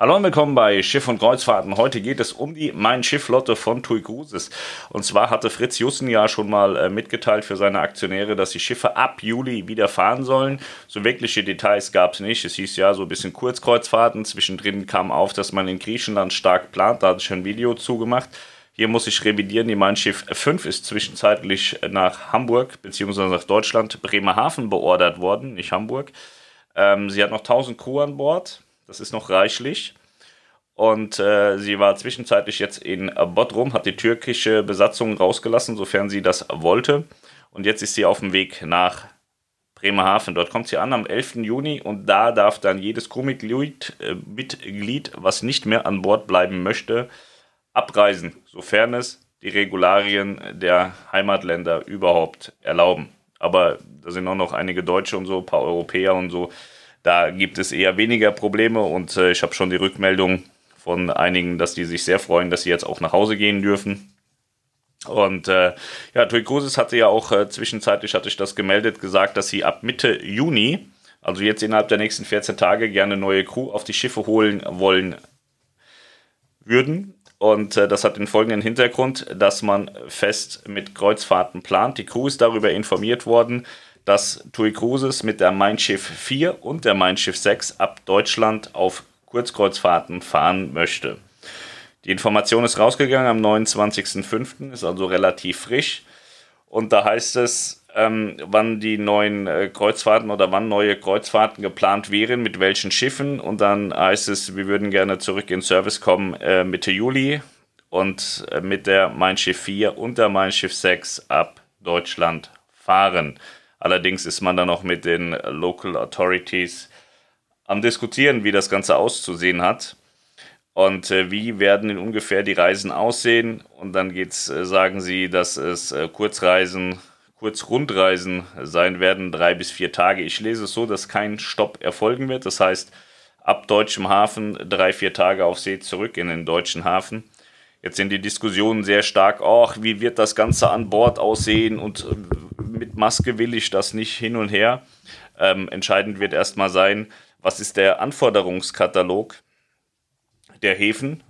Hallo und willkommen bei Schiff und Kreuzfahrten. Heute geht es um die Mein Schiff-Lotte von TUI Cruises. Und zwar hatte Fritz Jussen ja schon mal äh, mitgeteilt für seine Aktionäre, dass die Schiffe ab Juli wieder fahren sollen. So wirkliche Details gab es nicht. Es hieß ja so ein bisschen Kurzkreuzfahrten. Zwischendrin kam auf, dass man in Griechenland stark plant. Da hatte ich ein Video zugemacht. Hier muss ich revidieren. Die Mein Schiff 5 ist zwischenzeitlich nach Hamburg bzw. nach Deutschland, Bremerhaven beordert worden, nicht Hamburg. Ähm, sie hat noch 1000 Crew an Bord. Das ist noch reichlich. Und äh, sie war zwischenzeitlich jetzt in Bodrum, hat die türkische Besatzung rausgelassen, sofern sie das wollte. Und jetzt ist sie auf dem Weg nach Bremerhaven. Dort kommt sie an am 11. Juni und da darf dann jedes Crewmitglied, äh, Mitglied, was nicht mehr an Bord bleiben möchte, abreisen, sofern es die Regularien der Heimatländer überhaupt erlauben. Aber da sind auch noch einige Deutsche und so, ein paar Europäer und so, da gibt es eher weniger Probleme und äh, ich habe schon die Rückmeldung von einigen, dass die sich sehr freuen, dass sie jetzt auch nach Hause gehen dürfen. Und äh, ja, Tui Cruises hatte ja auch äh, zwischenzeitlich, hatte ich das gemeldet, gesagt, dass sie ab Mitte Juni, also jetzt innerhalb der nächsten 14 Tage, gerne neue Crew auf die Schiffe holen wollen würden. Und äh, das hat den folgenden Hintergrund, dass man fest mit Kreuzfahrten plant. Die Crew ist darüber informiert worden, dass TUI Cruises mit der Mein Schiff 4 und der Mein Schiff 6 ab Deutschland auf Kurzkreuzfahrten fahren möchte. Die Information ist rausgegangen am 29.05., ist also relativ frisch. Und da heißt es, ähm, wann die neuen äh, Kreuzfahrten oder wann neue Kreuzfahrten geplant wären, mit welchen Schiffen. Und dann heißt es, wir würden gerne zurück in Service kommen äh, Mitte Juli und äh, mit der Mein Schiff 4 und der Mein Schiff 6 ab Deutschland fahren. Allerdings ist man dann noch mit den Local Authorities am Diskutieren, wie das Ganze auszusehen hat. Und äh, wie werden ungefähr die Reisen aussehen? Und dann geht's, äh, sagen sie, dass es äh, Kurzreisen, Kurzrundreisen sein werden, drei bis vier Tage. Ich lese es so, dass kein Stopp erfolgen wird. Das heißt, ab deutschem Hafen drei, vier Tage auf See zurück in den deutschen Hafen. Jetzt sind die Diskussionen sehr stark, ach, wie wird das Ganze an Bord aussehen und äh, Maske will ich das nicht hin und her. Ähm, entscheidend wird erstmal sein, was ist der Anforderungskatalog der Häfen,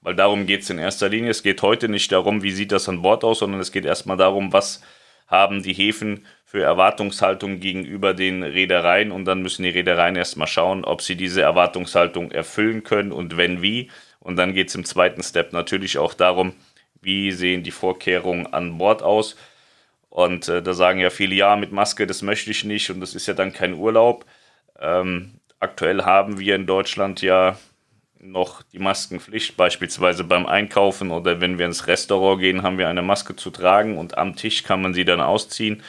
weil darum geht es in erster Linie. Es geht heute nicht darum, wie sieht das an Bord aus, sondern es geht erstmal darum, was haben die Häfen für Erwartungshaltung gegenüber den Reedereien und dann müssen die Reedereien erstmal schauen, ob sie diese Erwartungshaltung erfüllen können und wenn wie. Und dann geht es im zweiten Step natürlich auch darum, wie sehen die Vorkehrungen an Bord aus. Und äh, da sagen ja viele, ja, mit Maske, das möchte ich nicht und das ist ja dann kein Urlaub. Ähm, aktuell haben wir in Deutschland ja noch die Maskenpflicht, beispielsweise beim Einkaufen oder wenn wir ins Restaurant gehen, haben wir eine Maske zu tragen und am Tisch kann man sie dann ausziehen.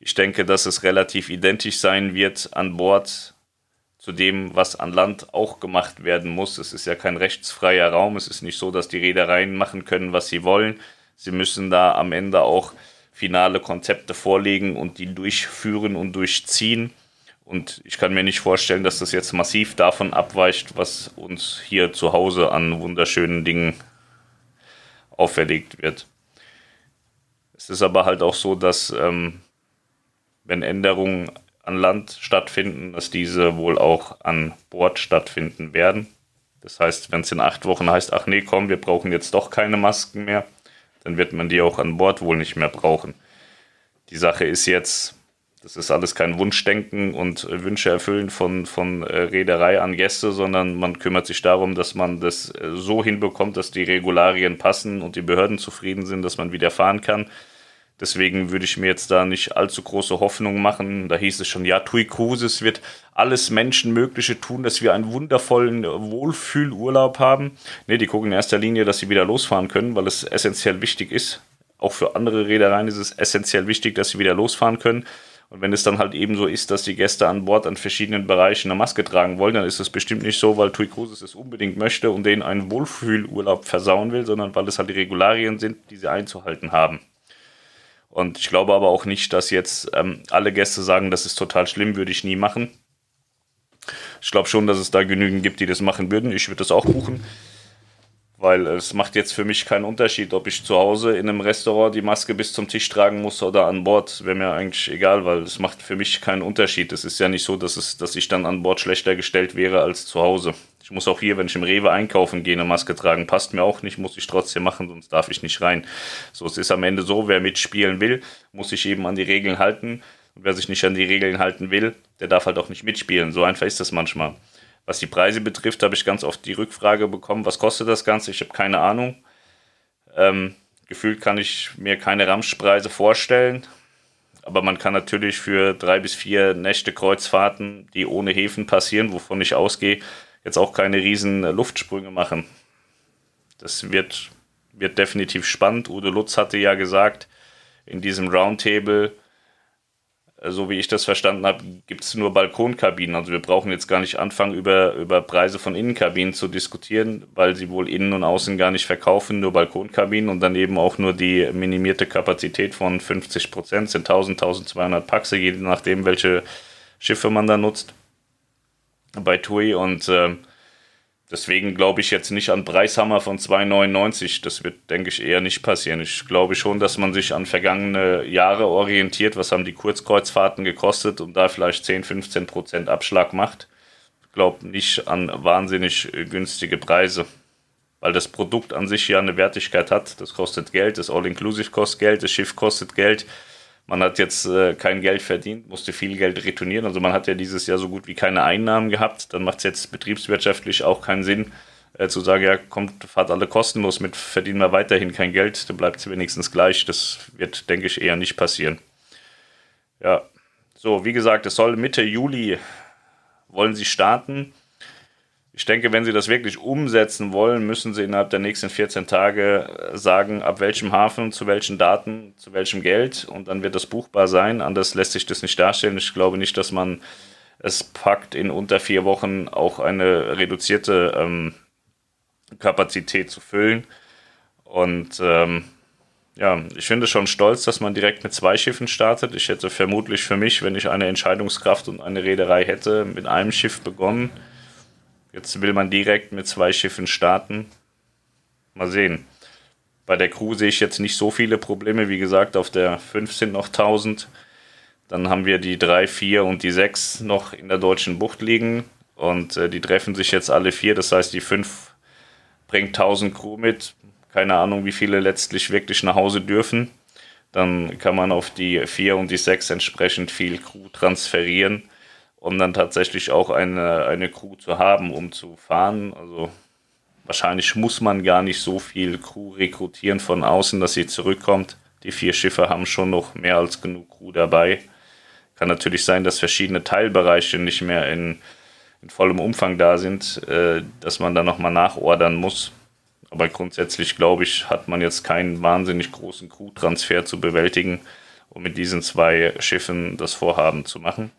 Ich denke, dass es relativ identisch sein wird an Bord zu dem, was an Land auch gemacht werden muss. Es ist ja kein rechtsfreier Raum. Es ist nicht so, dass die Reedereien machen können, was sie wollen. Sie müssen da am Ende auch finale Konzepte vorlegen und die durchführen und durchziehen. Und ich kann mir nicht vorstellen, dass das jetzt massiv davon abweicht, was uns hier zu Hause an wunderschönen Dingen auferlegt wird. Es ist aber halt auch so, dass ähm, wenn Änderungen an Land stattfinden, dass diese wohl auch an Bord stattfinden werden. Das heißt, wenn es in acht Wochen heißt, ach nee, komm, wir brauchen jetzt doch keine Masken mehr, dann wird man die auch an Bord wohl nicht mehr brauchen. Die Sache ist jetzt, das ist alles kein Wunschdenken und Wünsche erfüllen von, von äh, Reederei an Gäste, sondern man kümmert sich darum, dass man das äh, so hinbekommt, dass die Regularien passen und die Behörden zufrieden sind, dass man wieder fahren kann. Deswegen würde ich mir jetzt da nicht allzu große Hoffnung machen. Da hieß es schon, ja, Tui Cruises wird alles Menschenmögliche tun, dass wir einen wundervollen Wohlfühlurlaub haben. Ne, die gucken in erster Linie, dass sie wieder losfahren können, weil es essentiell wichtig ist. Auch für andere Reedereien ist es essentiell wichtig, dass sie wieder losfahren können. Und wenn es dann halt eben so ist, dass die Gäste an Bord an verschiedenen Bereichen eine Maske tragen wollen, dann ist es bestimmt nicht so, weil TUI Cruises es unbedingt möchte und denen einen Wohlfühlurlaub versauen will, sondern weil es halt die Regularien sind, die sie einzuhalten haben. Und ich glaube aber auch nicht, dass jetzt ähm, alle Gäste sagen, das ist total schlimm, würde ich nie machen. Ich glaube schon, dass es da genügend gibt, die das machen würden. Ich würde das auch buchen, weil es macht jetzt für mich keinen Unterschied, ob ich zu Hause in einem Restaurant die Maske bis zum Tisch tragen muss oder an Bord. Wäre mir eigentlich egal, weil es macht für mich keinen Unterschied. Es ist ja nicht so, dass, es, dass ich dann an Bord schlechter gestellt wäre als zu Hause. Ich muss auch hier, wenn ich im Rewe einkaufen gehe, eine Maske tragen. Passt mir auch nicht, muss ich trotzdem machen, sonst darf ich nicht rein. So, es ist am Ende so, wer mitspielen will, muss sich eben an die Regeln halten. Und wer sich nicht an die Regeln halten will, der darf halt auch nicht mitspielen. So einfach ist das manchmal. Was die Preise betrifft, habe ich ganz oft die Rückfrage bekommen, was kostet das Ganze? Ich habe keine Ahnung. Ähm, gefühlt kann ich mir keine Ramschpreise vorstellen. Aber man kann natürlich für drei bis vier Nächte Kreuzfahrten, die ohne Häfen passieren, wovon ich ausgehe, jetzt auch keine riesen Luftsprünge machen. Das wird, wird definitiv spannend. Udo Lutz hatte ja gesagt, in diesem Roundtable, so wie ich das verstanden habe, gibt es nur Balkonkabinen. Also wir brauchen jetzt gar nicht anfangen, über, über Preise von Innenkabinen zu diskutieren, weil sie wohl innen und außen gar nicht verkaufen, nur Balkonkabinen und dann eben auch nur die minimierte Kapazität von 50 Prozent, sind 1000, 1200 Paxe, je nachdem, welche Schiffe man da nutzt bei TUI und äh, Deswegen glaube ich jetzt nicht an Preishammer von 2,99. Das wird, denke ich, eher nicht passieren. Ich glaube schon, dass man sich an vergangene Jahre orientiert. Was haben die Kurzkreuzfahrten gekostet und da vielleicht 10, 15 Prozent Abschlag macht. Ich glaube nicht an wahnsinnig günstige Preise. Weil das Produkt an sich ja eine Wertigkeit hat. Das kostet Geld, das All-Inclusive kostet Geld, das Schiff kostet Geld. Man hat jetzt äh, kein Geld verdient, musste viel Geld retournieren. Also man hat ja dieses Jahr so gut wie keine Einnahmen gehabt. Dann macht es jetzt betriebswirtschaftlich auch keinen Sinn, äh, zu sagen, ja, kommt, fahrt alle kostenlos mit, verdienen wir weiterhin kein Geld, dann bleibt es wenigstens gleich. Das wird, denke ich, eher nicht passieren. Ja, so, wie gesagt, es soll Mitte Juli wollen sie starten. Ich denke, wenn sie das wirklich umsetzen wollen, müssen sie innerhalb der nächsten 14 Tage äh, sagen, ab welchem Hafen, zu welchen Daten, zu welchem Geld und dann wird das buchbar sein. Anders lässt sich das nicht darstellen. Ich glaube nicht, dass man es packt, in unter vier Wochen auch eine reduzierte ähm, Kapazität zu füllen. Und ähm, ja, ich finde schon stolz, dass man direkt mit zwei Schiffen startet. Ich hätte vermutlich für mich, wenn ich eine Entscheidungskraft und eine Reederei hätte, mit einem Schiff begonnen Jetzt will man direkt mit zwei Schiffen starten. Mal sehen. Bei der Crew sehe ich jetzt nicht so viele Probleme. Wie gesagt, auf der 5 sind noch 1000. Dann haben wir die 3, 4 und die 6 noch in der deutschen Bucht liegen. Und äh, die treffen sich jetzt alle vier. Das heißt, die 5 bringt 1000 Crew mit. Keine Ahnung, wie viele letztlich wirklich nach Hause dürfen. Dann kann man auf die 4 und die 6 entsprechend viel Crew transferieren um dann tatsächlich auch eine, eine Crew zu haben, um zu fahren. Also wahrscheinlich muss man gar nicht so viel Crew rekrutieren von außen, dass sie zurückkommt. Die vier Schiffe haben schon noch mehr als genug Crew dabei. Kann natürlich sein, dass verschiedene Teilbereiche nicht mehr in, in vollem Umfang da sind, äh, dass man da nochmal nachordern muss. Aber grundsätzlich, glaube ich, hat man jetzt keinen wahnsinnig großen Crew-Transfer zu bewältigen, um mit diesen zwei Schiffen das Vorhaben zu machen.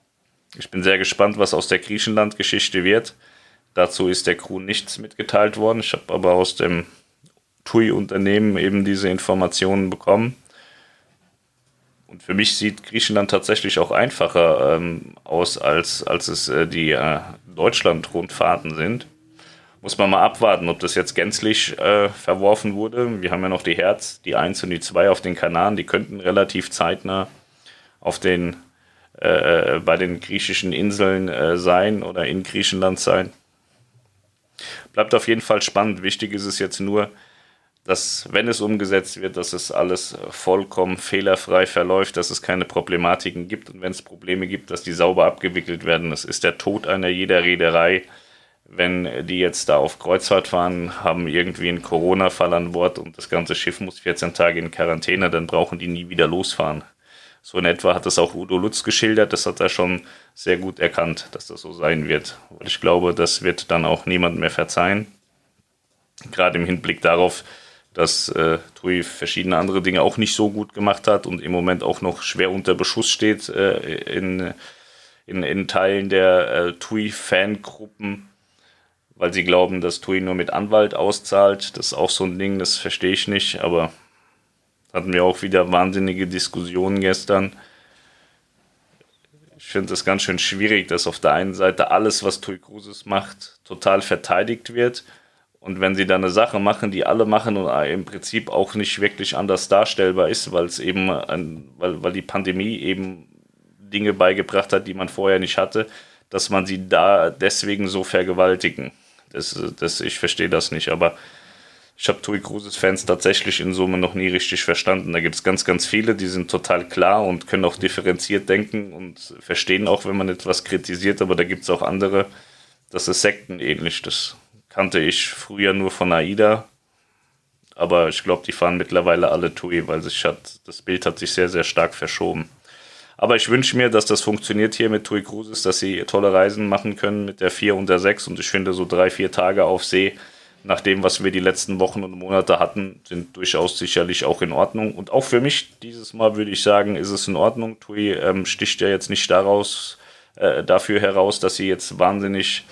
Ich bin sehr gespannt, was aus der Griechenland-Geschichte wird. Dazu ist der Crew nichts mitgeteilt worden. Ich habe aber aus dem TUI-Unternehmen eben diese Informationen bekommen. Und für mich sieht Griechenland tatsächlich auch einfacher ähm, aus, als, als es äh, die äh, Deutschland-Rundfahrten sind. Muss man mal abwarten, ob das jetzt gänzlich äh, verworfen wurde. Wir haben ja noch die Herz, die 1 und die 2 auf den Kanaren. Die könnten relativ zeitnah auf den äh, bei den griechischen Inseln äh, sein oder in Griechenland sein. Bleibt auf jeden Fall spannend. Wichtig ist es jetzt nur, dass, wenn es umgesetzt wird, dass es alles vollkommen fehlerfrei verläuft, dass es keine Problematiken gibt und wenn es Probleme gibt, dass die sauber abgewickelt werden. Das ist der Tod einer jeder Reederei. Wenn die jetzt da auf Kreuzfahrt fahren, haben irgendwie einen Corona-Fall an Bord und das ganze Schiff muss 14 Tage in Quarantäne, dann brauchen die nie wieder losfahren. So in etwa hat es auch Udo Lutz geschildert. Das hat er schon sehr gut erkannt, dass das so sein wird. Und ich glaube, das wird dann auch niemand mehr verzeihen. Gerade im Hinblick darauf, dass äh, TUI verschiedene andere Dinge auch nicht so gut gemacht hat und im Moment auch noch schwer unter Beschuss steht äh, in, in, in Teilen der äh, TUI-Fangruppen, weil sie glauben, dass TUI nur mit Anwalt auszahlt. Das ist auch so ein Ding, das verstehe ich nicht, aber hatten wir auch wieder wahnsinnige Diskussionen gestern. Ich finde es ganz schön schwierig, dass auf der einen Seite alles, was Tui Cruises macht, total verteidigt wird. Und wenn sie dann eine Sache machen, die alle machen und im Prinzip auch nicht wirklich anders darstellbar ist, weil es eben, ein, weil, weil die Pandemie eben Dinge beigebracht hat, die man vorher nicht hatte, dass man sie da deswegen so vergewaltigen. Das, das, ich verstehe das nicht, aber ich habe Tui Cruises Fans tatsächlich in Summe noch nie richtig verstanden. Da gibt es ganz, ganz viele, die sind total klar und können auch differenziert denken und verstehen auch, wenn man etwas kritisiert, aber da gibt es auch andere, das ist sektenähnlich. Das kannte ich früher nur von AIDA, aber ich glaube, die fahren mittlerweile alle TUI, weil sich hat, das Bild hat sich sehr, sehr stark verschoben. Aber ich wünsche mir, dass das funktioniert hier mit TUI Cruises, dass sie tolle Reisen machen können mit der 4 und der 6 und ich finde so drei, vier Tage auf See nach dem, was wir die letzten Wochen und Monate hatten, sind durchaus sicherlich auch in Ordnung. Und auch für mich dieses Mal würde ich sagen, ist es in Ordnung. Tui ähm, sticht ja jetzt nicht daraus, äh, dafür heraus, dass sie jetzt wahnsinnig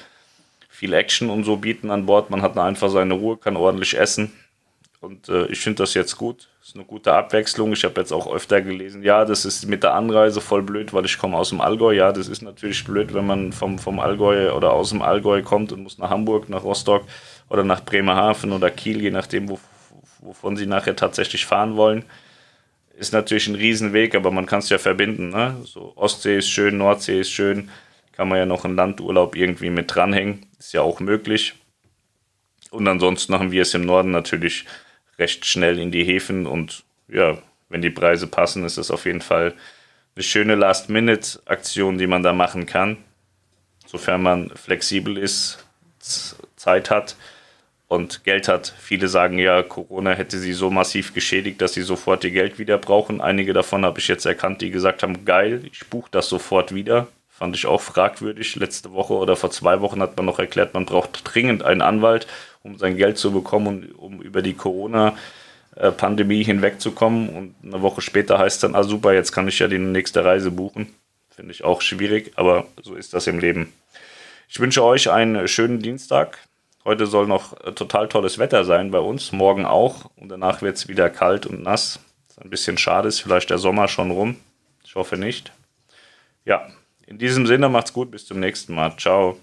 viel Action und so bieten an Bord. Man hat einfach seine Ruhe, kann ordentlich essen. Und äh, ich finde das jetzt gut. Ist eine gute Abwechslung. Ich habe jetzt auch öfter gelesen, ja, das ist mit der Anreise voll blöd, weil ich komme aus dem Allgäu. Ja, das ist natürlich blöd, wenn man vom, vom Allgäu oder aus dem Allgäu kommt und muss nach Hamburg, nach Rostock oder nach Bremerhaven oder Kiel, je nachdem, wo, wovon sie nachher tatsächlich fahren wollen. Ist natürlich ein Riesenweg, aber man kann es ja verbinden. Ne? So Ostsee ist schön, Nordsee ist schön, kann man ja noch einen Landurlaub irgendwie mit dranhängen. Ist ja auch möglich. Und ansonsten haben wir es im Norden natürlich recht schnell in die Häfen und ja, wenn die Preise passen, ist das auf jeden Fall eine schöne Last-Minute-Aktion, die man da machen kann, sofern man flexibel ist, Zeit hat und Geld hat. Viele sagen ja, Corona hätte sie so massiv geschädigt, dass sie sofort ihr Geld wieder brauchen. Einige davon habe ich jetzt erkannt, die gesagt haben, geil, ich buche das sofort wieder. Fand ich auch fragwürdig. Letzte Woche oder vor zwei Wochen hat man noch erklärt, man braucht dringend einen Anwalt, um sein Geld zu bekommen und um über die Corona-Pandemie hinwegzukommen. Und eine Woche später heißt dann, ah super, jetzt kann ich ja die nächste Reise buchen. Finde ich auch schwierig, aber so ist das im Leben. Ich wünsche euch einen schönen Dienstag. Heute soll noch äh, total tolles Wetter sein bei uns, morgen auch. Und danach wird es wieder kalt und nass. Ist ein bisschen schade, ist vielleicht der Sommer schon rum. Ich hoffe nicht. Ja, in diesem Sinne macht's gut, bis zum nächsten Mal. Ciao.